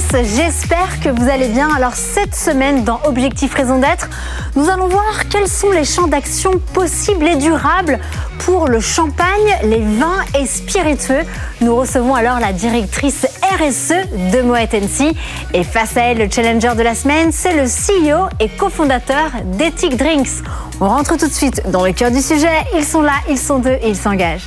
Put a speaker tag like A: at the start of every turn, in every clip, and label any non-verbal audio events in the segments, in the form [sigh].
A: J'espère que vous allez bien. Alors cette semaine dans Objectif Raison d'être, nous allons voir quels sont les champs d'action possibles et durables pour le champagne, les vins et spiritueux. Nous recevons alors la directrice RSE de Moet Hennessy. Et face à elle, le challenger de la semaine, c'est le CEO et cofondateur d'Ethic Drinks. On rentre tout de suite dans le cœur du sujet. Ils sont là, ils sont deux et ils s'engagent.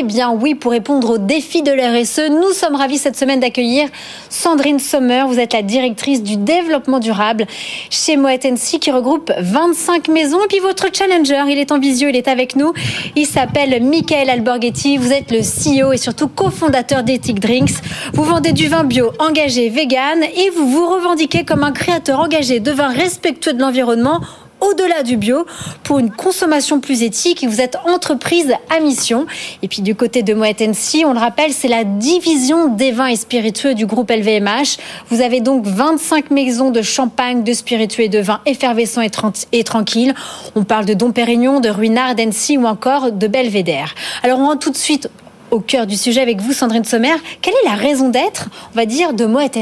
A: Eh bien oui, pour répondre aux défis de l'RSE, nous sommes ravis cette semaine d'accueillir Sandrine Sommer. Vous êtes la directrice du développement durable chez Moet qui regroupe 25 maisons. Et puis votre challenger, il est en visio, il est avec nous. Il s'appelle Michael Alborghetti. Vous êtes le CEO et surtout cofondateur d'Ethic Drinks. Vous vendez du vin bio engagé, vegan et vous vous revendiquez comme un créateur engagé de vin respectueux de l'environnement au-delà du bio pour une consommation plus éthique. Vous êtes entreprise à mission. Et puis du côté de Moet on le rappelle, c'est la division des vins et spiritueux du groupe LVMH. Vous avez donc 25 maisons de champagne, de spiritueux et de vins effervescents et, et tranquilles. On parle de Dom Pérignon, de Ruinard, d'Annecy ou encore de Belvédère. Alors on rentre tout de suite au cœur du sujet avec vous, Sandrine Sommer. Quelle est la raison d'être, on va dire, de Moet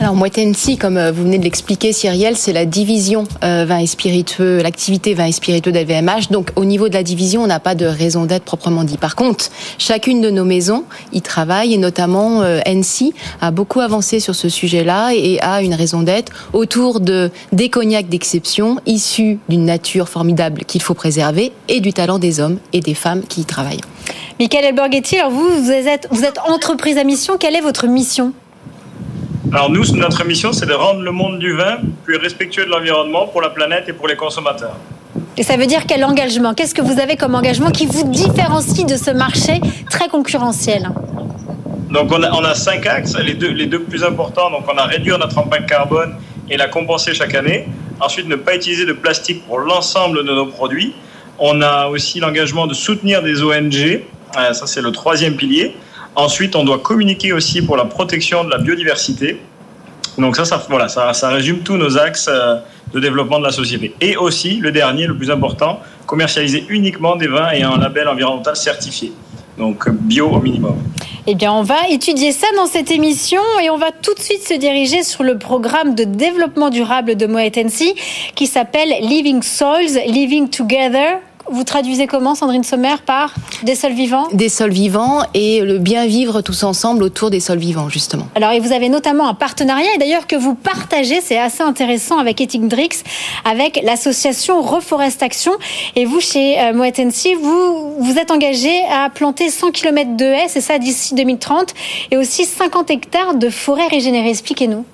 B: alors Moitensi, comme euh, vous venez de l'expliquer, Cyrielle, c'est la division euh, vin et spiritueux, l'activité vin et spiritueux d'LVMH. Donc au niveau de la division, on n'a pas de raison d'être proprement dit. Par contre, chacune de nos maisons y travaille et notamment euh, NC a beaucoup avancé sur ce sujet-là et a une raison d'être autour de des cognacs d'exception issus d'une nature formidable qu'il faut préserver et du talent des hommes et des femmes qui y travaillent.
A: Michael Elborghetti, alors vous, vous êtes, vous êtes entreprise à mission. Quelle est votre mission?
C: Alors nous, notre mission, c'est de rendre le monde du vin plus respectueux de l'environnement pour la planète et pour les consommateurs.
A: Et ça veut dire quel engagement? Qu'est-ce que vous avez comme engagement qui vous différencie de ce marché très concurrentiel?
C: Donc on a, cinq axes, les deux, les deux plus importants. Donc on a réduire notre empreinte carbone et la compenser chaque année. Ensuite, ne pas utiliser de plastique pour l'ensemble de nos produits. On a aussi l'engagement de soutenir des ONG. Euh, ça, c'est le troisième pilier. Ensuite, on doit communiquer aussi pour la protection de la biodiversité. Donc ça, ça, ça, ça résume tous nos axes euh, de développement de la société. Et aussi, le dernier, le plus important, commercialiser uniquement des vins ayant un label environnemental certifié. Donc bio au minimum.
A: Eh bien, on va étudier ça dans cette émission et on va tout de suite se diriger sur le programme de développement durable de Moet qui s'appelle Living Soils, Living Together vous traduisez comment, Sandrine Sommer, par des sols vivants?
B: Des sols vivants et le bien vivre tous ensemble autour des sols vivants, justement.
A: Alors, et vous avez notamment un partenariat, et d'ailleurs que vous partagez, c'est assez intéressant, avec Ethic Drix, avec l'association Reforest Action. Et vous, chez euh, Moet vous vous êtes engagé à planter 100 km de haies, c'est ça, d'ici 2030, et aussi 50 hectares de forêts régénérées. Expliquez-nous.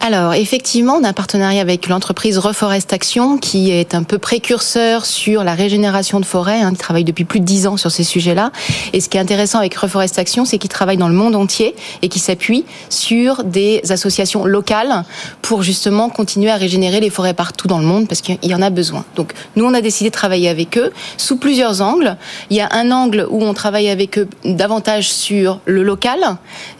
B: Alors, effectivement, on a un partenariat avec l'entreprise Reforest Action, qui est un peu précurseur sur la régénération de forêt, hein, qui travaille depuis plus de dix ans sur ces sujets-là. Et ce qui est intéressant avec Reforestation, c'est qu'ils travaillent dans le monde entier et qui s'appuient sur des associations locales pour justement continuer à régénérer les forêts partout dans le monde parce qu'il y en a besoin. Donc nous, on a décidé de travailler avec eux sous plusieurs angles. Il y a un angle où on travaille avec eux davantage sur le local.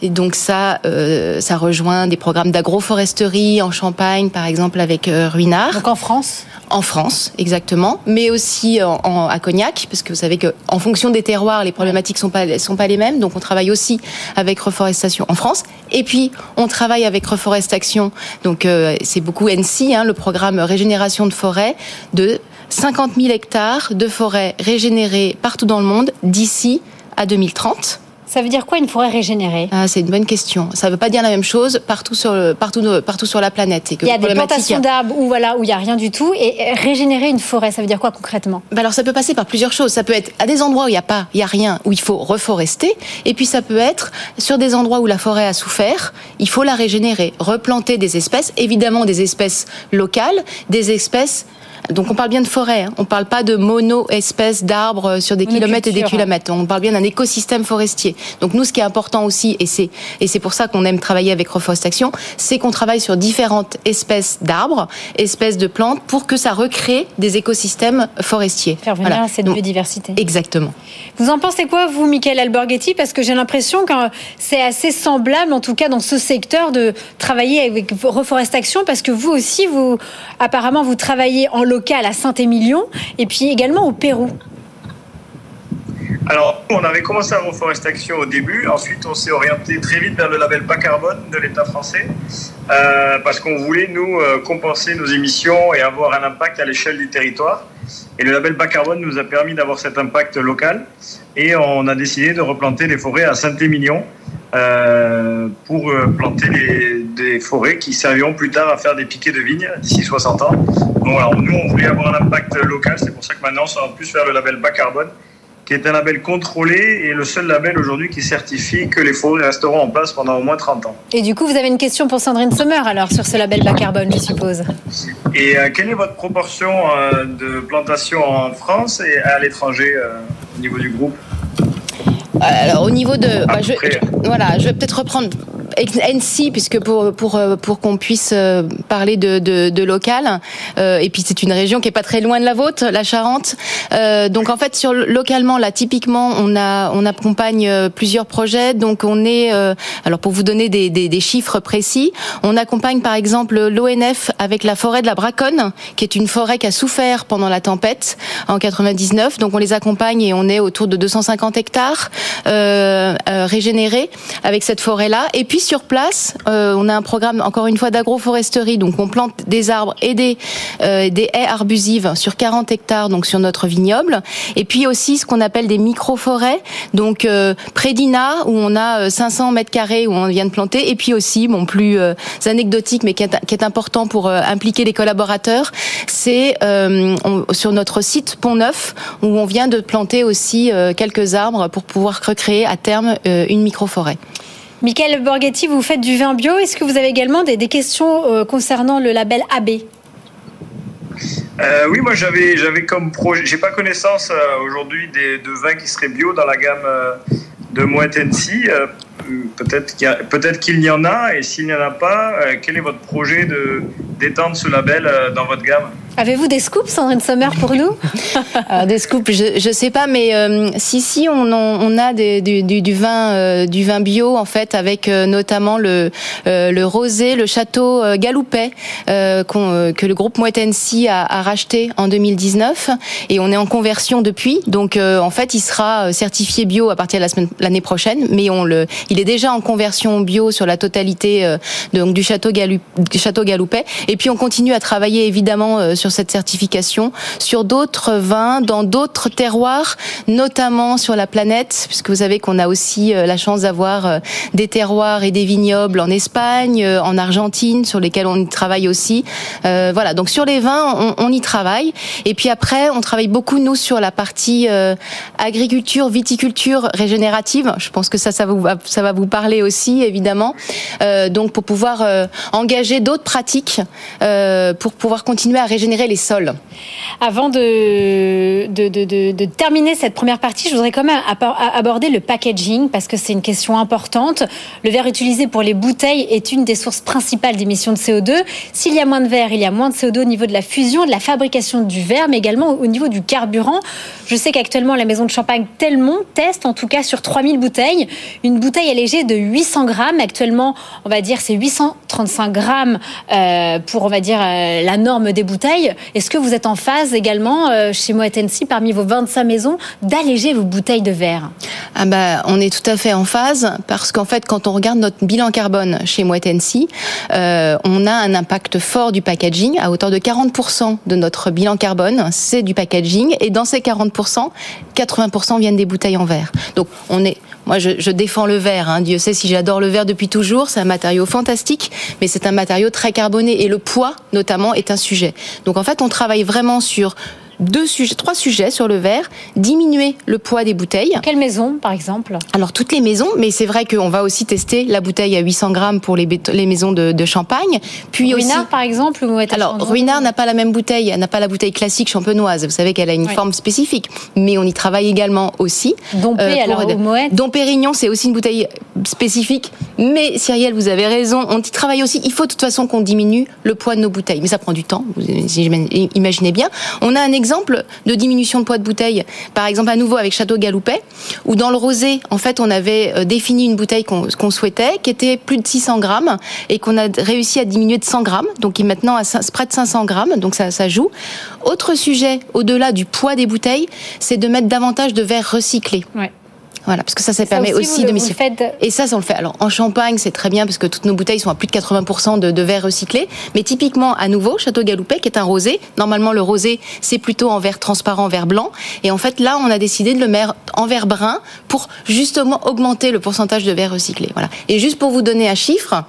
B: Et donc ça, euh, ça rejoint des programmes d'agroforesterie en Champagne, par exemple, avec euh, Ruinard.
A: Donc en France?
B: En France, exactement. Mais aussi en, à Cognac, parce que vous savez qu'en fonction des terroirs, les problématiques sont pas sont pas les mêmes. Donc on travaille aussi avec Reforestation en France. Et puis on travaille avec Reforestation. Donc euh, c'est beaucoup NC, hein, le programme régénération de forêt de 50 000 hectares de forêts régénérées partout dans le monde d'ici à 2030.
A: Ça veut dire quoi une forêt régénérée?
B: Ah, C'est une bonne question. Ça ne veut pas dire la même chose partout sur, partout, partout sur la planète.
A: il y a des plantations d'arbres où voilà où il y a rien du tout et régénérer une forêt, ça veut dire quoi concrètement?
B: Bah Alors ça peut passer par plusieurs choses. Ça peut être à des endroits où il n'y a pas, il y a rien, où il faut reforester, et puis ça peut être sur des endroits où la forêt a souffert, il faut la régénérer, replanter des espèces, évidemment des espèces locales, des espèces Donc on parle bien de forêt, hein. on parle pas de mono-espèces d'arbres sur des kilomètres et des kilomètres. On parle bien d'un écosystème forestier. Donc nous, ce qui est important aussi, et c'est et c'est pour ça qu'on aime travailler avec Reforestation, c'est qu'on travaille sur différentes espèces d'arbres, espèces de plantes, pour que ça recrée des écosystèmes forestiers.
A: Faire venir cette biodiversité.
B: Exactement.
A: Vous en pensez quoi, vous, Michael Alborghetti? Parce que j'ai l'impression que c'est assez semblable, en tout cas dans ce secteur, de travailler avec Reforestation, parce que vous aussi, vous apparemment, vous travaillez en local à Saint-Émilion, et puis également au Pérou.
C: Alors, on avait commencé à Reforestation au début. Ensuite, on s'est orienté très vite vers le label bas carbone de l'État français euh, parce qu'on voulait, nous, euh, compenser nos émissions et avoir un impact à l'échelle du territoire. Et le label bas carbone nous a permis d'avoir cet impact local. Et on a décidé de replanter les forêts à Saint-Émilion euh, pour planter des forêts qui serviront plus tard à faire des piquets de vignes d'ici 60 ans. Donc voilà, nous, on voulait avoir un impact local. C'est pour ça que maintenant, on va plus faire le label bas carbone qui est un label contrôlé et le seul label aujourd'hui qui certifie que les forêts resteront en place pendant au moins 30 ans.
A: Et du coup, vous avez une question pour Sandrine Sommer alors sur ce label bas carbone, je suppose.
C: Et euh, quelle est votre proportion euh, de plantation en France et à l'étranger euh, au niveau du groupe?
B: Alors au niveau de, bah, je, voilà, je vais peut-être reprendre NC, puisque pour pour euh, pour qu'on puisse euh, parler de, de, de local, euh, et puis c'est une région qui est pas très loin de la vôtre, la Charente. donc en fait sur localement là typiquement on a on accompagne plusieurs projets. Donc on est alors pour vous donner des, des, des, chiffres précis, on accompagne par exemple l'ONF avec la forêt de la Braconne, qui est une forêt qui a souffert pendant la tempête en 99. Donc on les accompagne et on est autour de 250 hectares régénérés avec cette forêt là. Et puis sur place, euh, on a un programme encore une fois d'agroforesterie, donc on plante des arbres et des euh, haies arbusives sur 40 hectares, donc sur notre vignoble. Et puis aussi ce qu'on appelle des micro-forêts, donc euh, près d'Ina où on a 500 mètres carrés où on vient de planter. Et puis aussi, bon plus anecdotique, mais qui est, important pour impliquer les collaborateurs, c'est sur notre site Pont Neuf où on vient de planter aussi quelques arbres pour pouvoir recréer à terme une micro-forêt.
A: Michael Borghetti, vous faites du vin bio. Est-ce que vous avez également des, questions euh, concernant le label AB
C: euh, oui, moi j'avais j'avais comme projet, j'ai pas connaissance euh, aujourd'hui de vins qui seraient bio dans la gamme de Moet peut-être peut-être qu'il y en a et s'il n'y en a pas, quel est votre projet de d'étendre ce label dans votre gamme?
A: Avez-vous des scoops, Sandrine Sommer, pour nous [laughs]
B: Des scoops, je ne sais pas, mais euh, si, si, on, on a des, du, du, vin, euh, du vin bio, en fait, avec euh, notamment le, le rosé, le château Galoupet, que le groupe Moët a, a, racheté en 2019, et on est en conversion depuis. Donc, en fait, il sera certifié bio à partir de la l'année prochaine, mais on le, il est déjà en conversion bio sur la totalité donc, du château, du château Galoupet. Et puis, on continue à travailler évidemment sur cette certification, sur d'autres vins, dans d'autres terroirs, notamment sur la planète, puisque vous savez qu'on a aussi euh, la chance d'avoir euh, des terroirs et des vignobles en Espagne, euh, en Argentine, sur lesquels on travaille aussi. voilà, donc sur les vins, on, y travaille. Et puis après, on travaille beaucoup, nous, sur la partie agriculture, viticulture régénérative. Je pense que ça, ça, vous, ça va vous parler aussi, évidemment. donc pour pouvoir engager d'autres pratiques, pour pouvoir continuer à régénérer les sols.
A: Avant de, de, terminer cette première partie, je voudrais quand même aborder le packaging parce que c'est une question importante. Le verre utilisé pour les bouteilles est une des sources principales d'émissions de CO2. S'il y a moins de verre, il y a moins de CO2 au niveau de la fusion, de la fabrication du verre, mais également au niveau du carburant. Je sais qu'actuellement, la maison de champagne Telmont teste, en tout cas sur 3000 bouteilles, une bouteille allégée de 800 grammes. Actuellement, on va dire c'est 835 grammes euh, pour, on va dire, euh, la norme des bouteilles. Est-ce que vous êtes en phase également euh, chez Moet parmi vos 25 maisons, d'alléger vos bouteilles de verre?
B: Ah bah, On est tout à fait en phase parce qu'en fait, quand on regarde notre bilan carbone chez Moet euh, on a un impact fort du packaging. À hauteur de 40% de notre bilan carbone, c'est du packaging. Et dans ces 40%, 80% viennent des bouteilles en verre. Donc on est moi, je, défends le verre. Hein. Dieu sait si j'adore le verre depuis toujours. C'est un matériau fantastique, mais c'est un matériau très carboné et le poids, notamment, est un sujet. Donc, en fait, on travaille vraiment sur deux sujets, trois sujets sur le verre. Diminuer le poids des bouteilles.
A: Quelle maison, par exemple?
B: Alors toutes les maisons, mais c'est vrai qu'on va aussi tester la bouteille à 800 grammes pour les, les maisons de, de, champagne.
A: Puis Ruinard, aussi, par exemple, ou
B: alors Ruinard n'a pas la même bouteille, n'a pas la bouteille classique champenoise. Vous savez qu'elle a une forme spécifique, mais on y travaille également aussi.
A: Dompé, euh, alors Moet?
B: Dom Pérignon, c'est aussi une bouteille spécifique, mais Cyrielle, vous avez raison, on y travaille aussi. Il faut de toute façon qu'on diminue le poids de nos bouteilles, mais ça prend du temps. Vous imaginez bien. On a un exemple de diminution de poids de bouteille, par exemple à nouveau avec Château Galoupet, où dans le rosé, en fait, on avait euh, défini une bouteille qu'on souhaitait, qui était plus de 600 grammes, et qu'on a réussi à diminuer de 100 grammes, donc qui est maintenant à près de 500 grammes, donc ça, ça joue. Autre sujet, au-delà du poids des bouteilles, c'est de mettre davantage de verre recyclé.
A: Ouais.
B: Voilà, parce que ça, ça, permet aussi, de
A: miser.
B: Et ça, ça on le fait. Alors, en Champagne, c'est très bien parce que toutes nos bouteilles sont à plus de 80% de, de verre recyclé. Mais typiquement, à nouveau, Château Galoupet, qui est un rosé. Normalement, le rosé, c'est plutôt en verre transparent, verre blanc. Et en fait, là, on a décidé de le mettre en verre brun pour justement augmenter le pourcentage de verre recyclé. Voilà. Et juste pour vous donner un chiffre,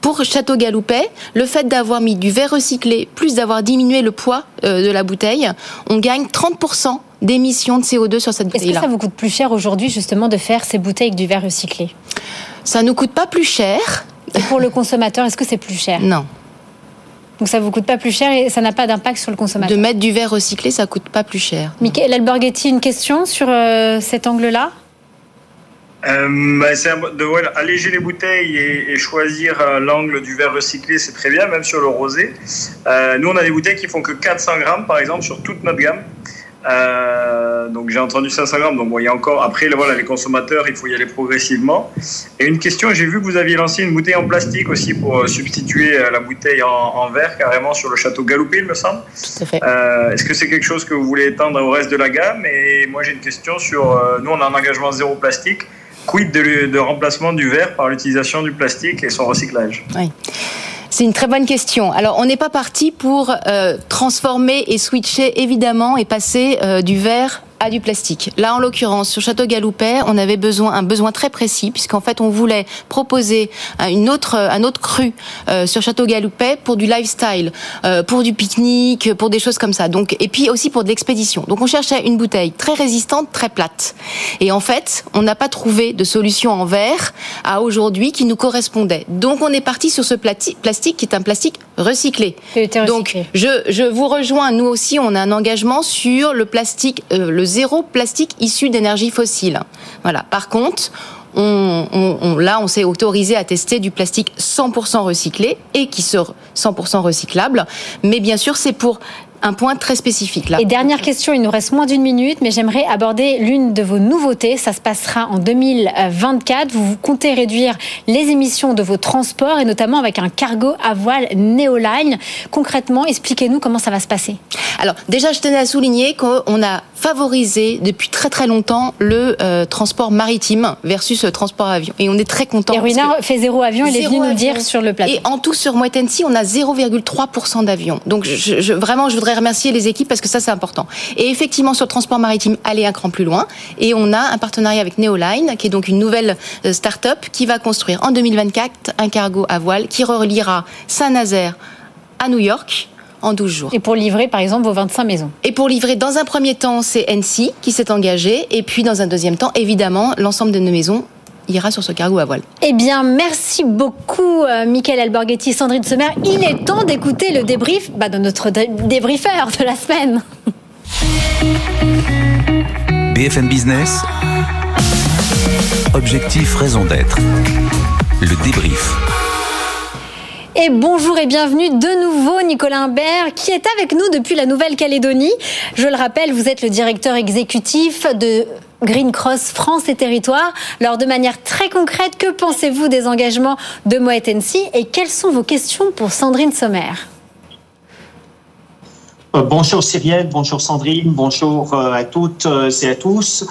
B: pour Château Galoupet, le fait d'avoir mis du verre recyclé plus d'avoir diminué le poids euh, de la bouteille, on gagne 30% d'émissions de CO2 sur cette bouteille-là.
A: Est-ce que ça vous coûte plus cher aujourd'hui justement de faire ces bouteilles avec du verre recyclé?
B: Ça ne coûte pas plus cher.
A: Et pour le consommateur, est-ce que c'est plus cher?
B: Non.
A: Donc ça vous coûte pas plus cher et ça n'a pas d'impact sur le consommateur?
B: De mettre du verre recyclé, ça coûte pas plus cher.
A: Michael Alberghetti, une question sur euh, cet angle-là?
C: Euh, bah, de alléger les bouteilles et, choisir euh, l'angle du verre recyclé, c'est très bien, même sur le rosé. Euh, nous, on a des bouteilles qui font que 400 grammes, par exemple, sur toute notre gamme. Euh, donc j'ai entendu 500 grammes. Donc bon, il y a encore. Après, voilà, les consommateurs, il faut y aller progressivement. Et une question, j'ai vu que vous aviez lancé une bouteille en plastique aussi pour euh, substituer euh, la bouteille en, verre carrément sur le château Galoupé, il me semble.
B: Tout à fait.
C: Est-ce que c'est quelque chose que vous voulez étendre au reste de la gamme? Et moi, j'ai une question sur. nous, on a un engagement zéro plastique. Quid de, de remplacement du verre par l'utilisation du plastique et son recyclage?
B: Oui. C'est une très bonne question. Alors, on n'est pas parti pour euh, transformer et switcher évidemment et passer euh, du verre à du plastique. Là, en l'occurrence, sur Château Galoupet, on avait besoin un besoin très précis puisqu'en fait, on voulait proposer une autre un autre cru euh, sur Château Galoupet pour du lifestyle, euh, pour du pique-nique, pour des choses comme ça. Donc, et puis aussi pour de l'expédition. Donc, on cherchait une bouteille très résistante, très plate. Et en fait, on n'a pas trouvé de solution en verre à aujourd'hui qui nous correspondait. Donc, on est parti sur ce plastique qui est un plastique recyclé. Donc, je, je vous rejoins. Nous aussi, on a un engagement sur le plastique, euh, le zéro plastique issu d'énergie fossile. Voilà. Par contre, on, là, on s'est autorisé à tester du plastique 100% recyclé et qui sort 100% recyclable. Mais bien sûr, c'est pour un point très spécifique là.
A: Et dernière question, il nous reste moins d'une minute, mais j'aimerais aborder l'une de vos nouveautés. Ça se passera en 2024. Vous, comptez réduire les émissions de vos transports et notamment avec un cargo à voile Neoline. Concrètement, expliquez-nous comment ça va se passer.
B: Alors déjà, je tenais à souligner qu'on a favorisé depuis très très longtemps le euh, transport maritime versus le transport avion. Et on est très content.
A: Et Ruina fait zéro avion, il est venu nous dire sur le plateau.
B: Et en tout sur Moitensi, on a 0,3% d'avions. Donc je, vraiment, je voudrais remercier les équipes parce que ça c'est important. Et effectivement, sur le transport maritime, aller un cran plus loin. Et on a un partenariat avec Neoline, qui est donc une nouvelle euh, start-up qui va construire en 2024 un cargo à voile qui reliera Saint-Nazaire à New York en 12 jours.
A: Et pour livrer, par exemple, vos 25 maisons
B: Et pour livrer, dans un premier temps, c'est NC qui s'est engagé. Et puis, dans un deuxième temps, évidemment, l'ensemble de nos maisons ira sur ce cargo à voile.
A: Eh bien, merci beaucoup, euh, Michael Alborghetti, Sandrine Sommer. Il est temps d'écouter le débrief bah, de notre débriefeur de la semaine.
D: BFM Business. Objectif, raison d'être. Le débrief.
A: Et bonjour et bienvenue de nouveau Nicolas Imbert qui est avec nous depuis la Nouvelle-Calédonie. Je le rappelle, vous êtes le directeur exécutif de Green Cross France et Territoires. Alors de manière très concrète, que pensez-vous des engagements de Moet et quelles sont vos questions pour Sandrine Sommer?
E: Euh, bonjour Cyrielle, bonjour Sandrine, bonjour euh, à toutes euh, et à tous.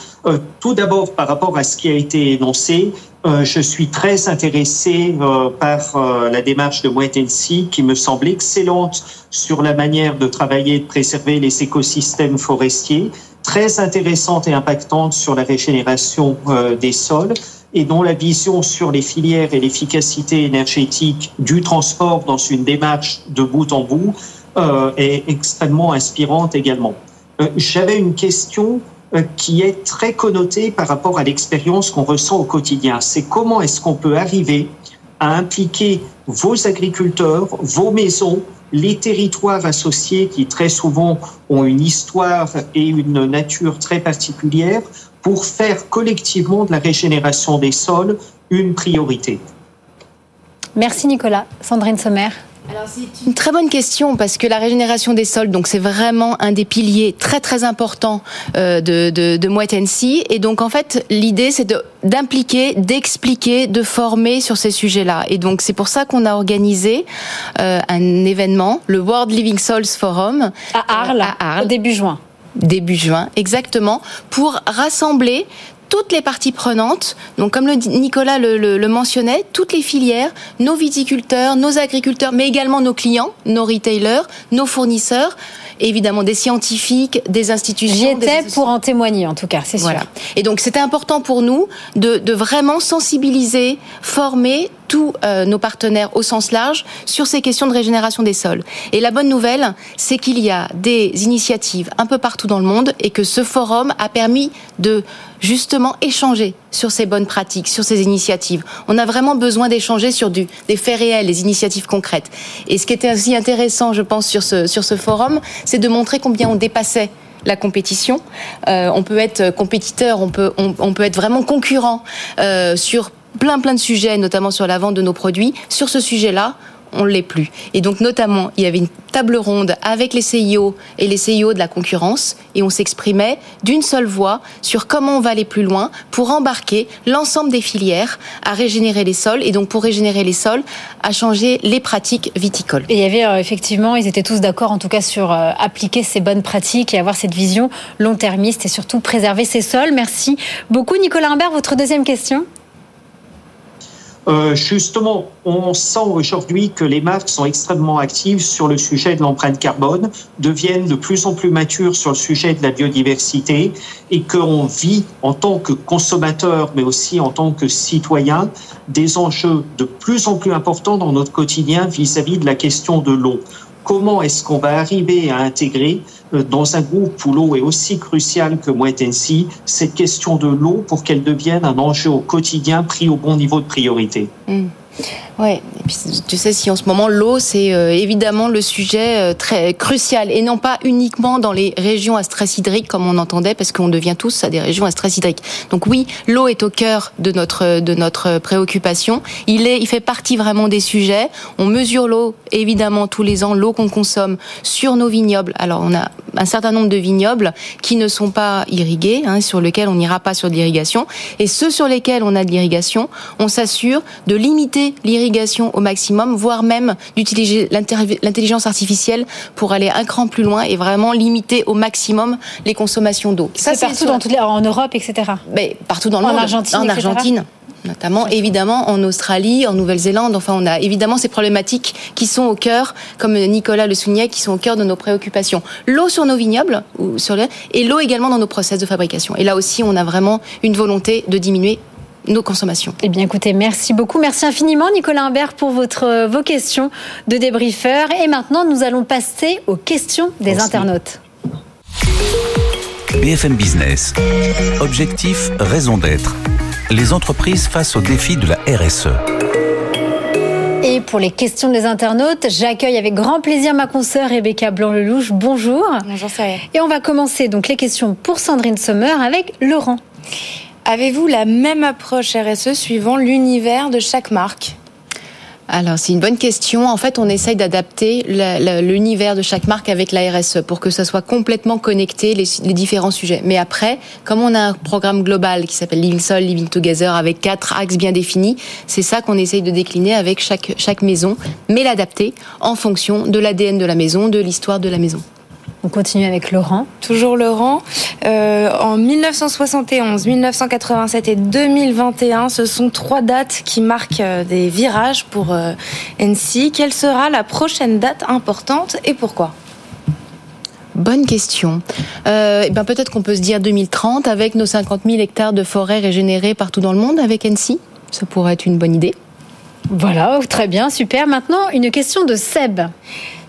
E: Tout d'abord, par rapport à ce qui a été énoncé, je suis très intéressé par la démarche de Moitensi qui me semble excellente sur la manière de travailler et de préserver les écosystèmes forestiers, très intéressante et impactante sur la régénération des sols et dont la vision sur les filières et l'efficacité énergétique du transport dans une démarche de bout en bout euh, est extrêmement inspirante également. J'avais une question qui est très connotée par rapport à l'expérience qu'on ressent au quotidien. C'est comment est-ce qu'on peut arriver à impliquer vos agriculteurs, vos maisons, les territoires associés qui très souvent ont une histoire et une nature très particulière pour faire collectivement de la régénération des sols une priorité.
A: Merci Nicolas. Sandrine Sommer.
B: Alors c'est une très bonne question parce que la régénération des sols, donc c'est vraiment un des piliers très très importants euh, de, de, de Et donc en fait l'idée c'est d'impliquer, d'expliquer, de former sur ces sujets-là. Et donc c'est pour ça qu'on a organisé euh, un événement, le World Living Soils Forum
A: à Arles, à Arles. début juin
B: début juin, exactement, pour rassembler toutes les parties prenantes, donc comme le, Nicolas le, mentionnait, toutes les filières, nos viticulteurs, nos agriculteurs, mais également nos clients, nos retailers, nos fournisseurs, évidemment des scientifiques, des institutions.
A: J'y étais pour en témoigner en tout cas, c'est
B: voilà. Et donc c'était important pour nous de, de vraiment sensibiliser, former tous euh, nos partenaires au sens large sur ces questions de régénération des sols. Et la bonne nouvelle, c'est qu'il y a des initiatives un peu partout dans le monde et que ce forum a permis de justement échanger sur ces bonnes pratiques, sur ces initiatives. On a vraiment besoin d'échanger sur des faits réels, des initiatives concrètes. Et ce qui était aussi intéressant, je pense, sur ce, forum, c'est de montrer combien on dépassait la compétition. Euh, on peut être compétiteur, on peut, on, peut être vraiment concurrent euh, sur plein plein de sujets, notamment sur la vente de nos produits. Sur ce sujet-là, on ne l'est plus. Et donc notamment, il y avait une table ronde avec les CIO et les CIO de la concurrence et on s'exprimait d'une seule voix sur comment on va aller plus loin pour embarquer l'ensemble des filières à régénérer les sols et donc pour régénérer les sols, à changer les pratiques viticoles.
A: Et il y avait euh, effectivement, ils étaient tous d'accord en tout cas sur euh, appliquer ces bonnes pratiques et avoir cette vision long-termiste et surtout préserver ces sols. Merci beaucoup Nicolas Imbert. Votre deuxième question?
E: Euh, justement, on sent aujourd'hui que les marques sont extrêmement actives sur le sujet de l'empreinte carbone, deviennent de plus en plus matures sur le sujet de la biodiversité et qu'on vit en tant que consommateur, mais aussi en tant que citoyen, des enjeux de plus en plus importants dans notre quotidien vis-à-vis -vis de la question de l'eau. Comment est-ce qu'on va arriver à intégrer dans un groupe où l'eau est aussi cruciale que Moet cette question de l'eau pour qu'elle devienne un enjeu au quotidien pris au bon niveau de priorité.
B: Mm. Puis tu sais si en ce moment l'eau c'est euh, évidemment le sujet euh, très crucial et non pas uniquement dans les régions à stress hydrique comme on entendait parce qu'on devient tous à des régions à stress hydrique. Donc oui, l'eau est au cœur de notre de notre préoccupation. Il est il fait partie vraiment des sujets. On mesure l'eau évidemment tous les ans, l'eau qu'on consomme sur nos vignobles. Alors on a un certain nombre de vignobles qui ne sont pas irrigués, hein, sur lesquels on n'ira pas sur de l'irrigation et ceux sur lesquels on a de l'irrigation, on s'assure de limiter l'irrigation au maximum, voire même d'utiliser l'intelligence artificielle pour aller un cran plus loin et vraiment limiter au maximum les consommations d'eau.
A: Ça, c'est partout dans toutes les, en Europe, etc.
B: Mais partout dans le
A: en
B: monde.
A: Argentine,
B: en Argentine notamment évidemment en Australie, en Nouvelle-Zélande. Enfin, on a évidemment ces problématiques qui sont au cœur, comme Nicolas le soulignait, qui sont au cœur de nos préoccupations. L'eau sur nos vignobles ou sur et l'eau également dans nos process de fabrication. Et là aussi, on a vraiment une volonté de diminuer nos consommations.
A: Eh bien, écoutez, merci beaucoup. Merci infiniment, Nicolas Imbert, pour votre, euh, vos questions de débriefeur. Et maintenant, nous allons passer aux questions des internautes.
D: BFM Business. Objectif, raison d'être. Les entreprises face aux défis de la RSE.
A: Et pour les questions des internautes, j'accueille avec grand plaisir ma consoeur Rebecca Blanc-Lelouch. Bonjour.
F: Bonjour, ça
A: Et on va commencer donc les questions pour Sandrine Sommer avec Laurent.
F: Avez-vous la même approche RSE suivant l'univers de chaque marque
B: alors, c'est une bonne question. En fait, on essaye d'adapter l'univers de chaque marque avec la RSE pour que ça soit complètement connecté, les, différents sujets. Mais après, comme on a un programme global qui s'appelle Living Soul, Living Together, avec quatre axes bien définis, c'est ça qu'on essaye de décliner avec chaque, chaque maison, mais l'adapter en fonction de l'ADN de la maison, de l'histoire de la maison.
A: On continue avec Laurent.
F: Toujours Laurent. Euh, en 1971, 1987 et 2021, ce sont trois dates qui marquent euh, des virages pour euh, NC. Quelle sera la prochaine date importante et pourquoi?
B: Bonne question. Euh, eh ben peut-être qu'on peut se dire 2030 avec nos 50 000 hectares de forêts régénérés partout dans le monde avec NC. Ça pourrait être une bonne idée.
A: Voilà, très bien, super. Maintenant, une question de Seb.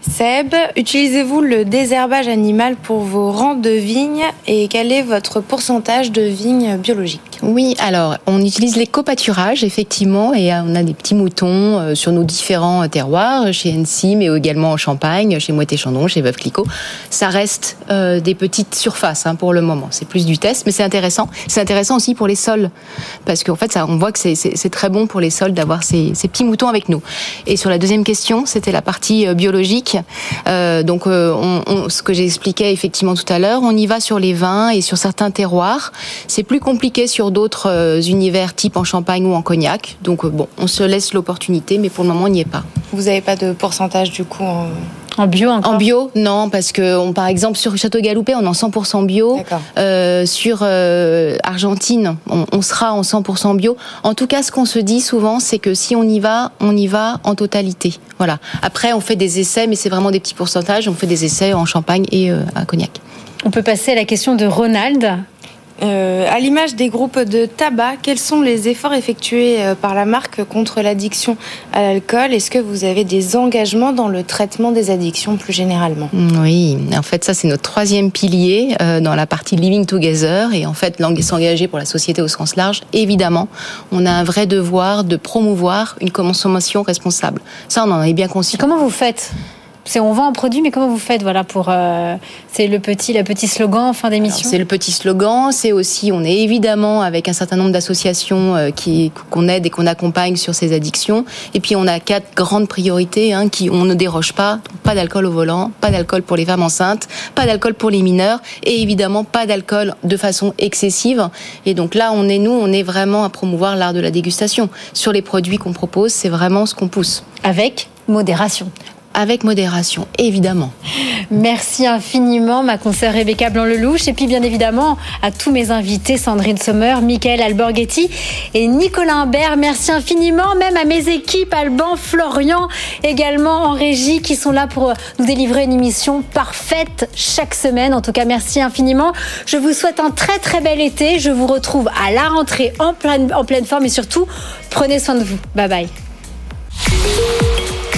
F: Seb, utilisez-vous le désherbage animal pour vos rangs de vignes et quel est votre pourcentage de vignes biologiques?
B: Oui, alors on utilise les copâturages effectivement et on a des petits moutons euh, sur nos différents terroirs, chez NC mais également en Champagne, chez Moët Chandon, chez Veuve Clicquot. Ça reste euh, des petites surfaces hein, pour le moment. C'est plus du test, mais c'est intéressant. C'est intéressant aussi pour les sols parce qu'en fait, on voit que c'est très bon pour les sols d'avoir ces, petits moutons avec nous. Et sur la deuxième question, c'était la partie euh, Euh, donc, euh, ce que j'ai expliqué effectivement tout à l'heure, on y va sur les vins et sur certains terroirs. C'est plus compliqué sur d'autres euh, univers, type en Champagne ou en Cognac. Donc, bon, on se laisse l'opportunité, mais pour le moment, on n'y est pas.
F: Vous n'avez pas de pourcentage du coup.
A: En bio encore
B: En bio, non, parce que on, par exemple sur Château Galoupé, on est en 100% bio. Euh, sur euh, Argentine, on, on, sera en 100% bio. En tout cas, ce qu'on se dit souvent, c'est que si on y va, on y va en totalité. Voilà. Après, on fait des essais, mais c'est vraiment des petits pourcentages. On fait des essais en Champagne et euh, à Cognac.
A: On peut passer à la question de Ronald.
F: Euh, à l'image des groupes de tabac, quels sont les efforts effectués euh, par la marque contre l'addiction à l'alcool? Est-ce que vous avez des engagements dans le traitement des addictions plus généralement?
B: Oui, en fait, ça c'est notre troisième pilier euh, dans la partie Living Together et en fait, s'engager pour la société au sens large. Évidemment, on a un vrai devoir de promouvoir une consommation responsable. Ça, on en est bien conscient.
A: Comment vous faites? C'est on vend un produit, mais comment vous faites voilà pour euh, c'est le petit le petit slogan en fin d'émission.
B: C'est le petit slogan. C'est aussi on est évidemment avec un certain nombre d'associations euh, qui qu'on aide et qu'on accompagne sur ces addictions. Et puis on a quatre grandes priorités hein, qui on ne déroge pas. Pas d'alcool au volant, pas d'alcool pour les femmes enceintes, pas d'alcool pour les mineurs et évidemment pas d'alcool de façon excessive. Et donc là on est nous on est vraiment à promouvoir l'art de la dégustation sur les produits qu'on propose. C'est vraiment ce qu'on pousse.
A: Avec modération
B: avec modération, évidemment.
A: Merci infiniment, ma consoeur Rebecca Blanc-Lelouch. Et puis, bien évidemment, à tous mes invités, Sandrine Sommer, Michael Alborghetti et Nicolas Imbert. Merci infiniment, même à mes équipes, Alban, Florian, également en régie, qui sont là pour nous délivrer une émission parfaite chaque semaine. En tout cas, merci infiniment. Je vous souhaite un très, très bel été. Je vous retrouve à la rentrée en pleine, en pleine forme et surtout, prenez soin de vous. Bye bye.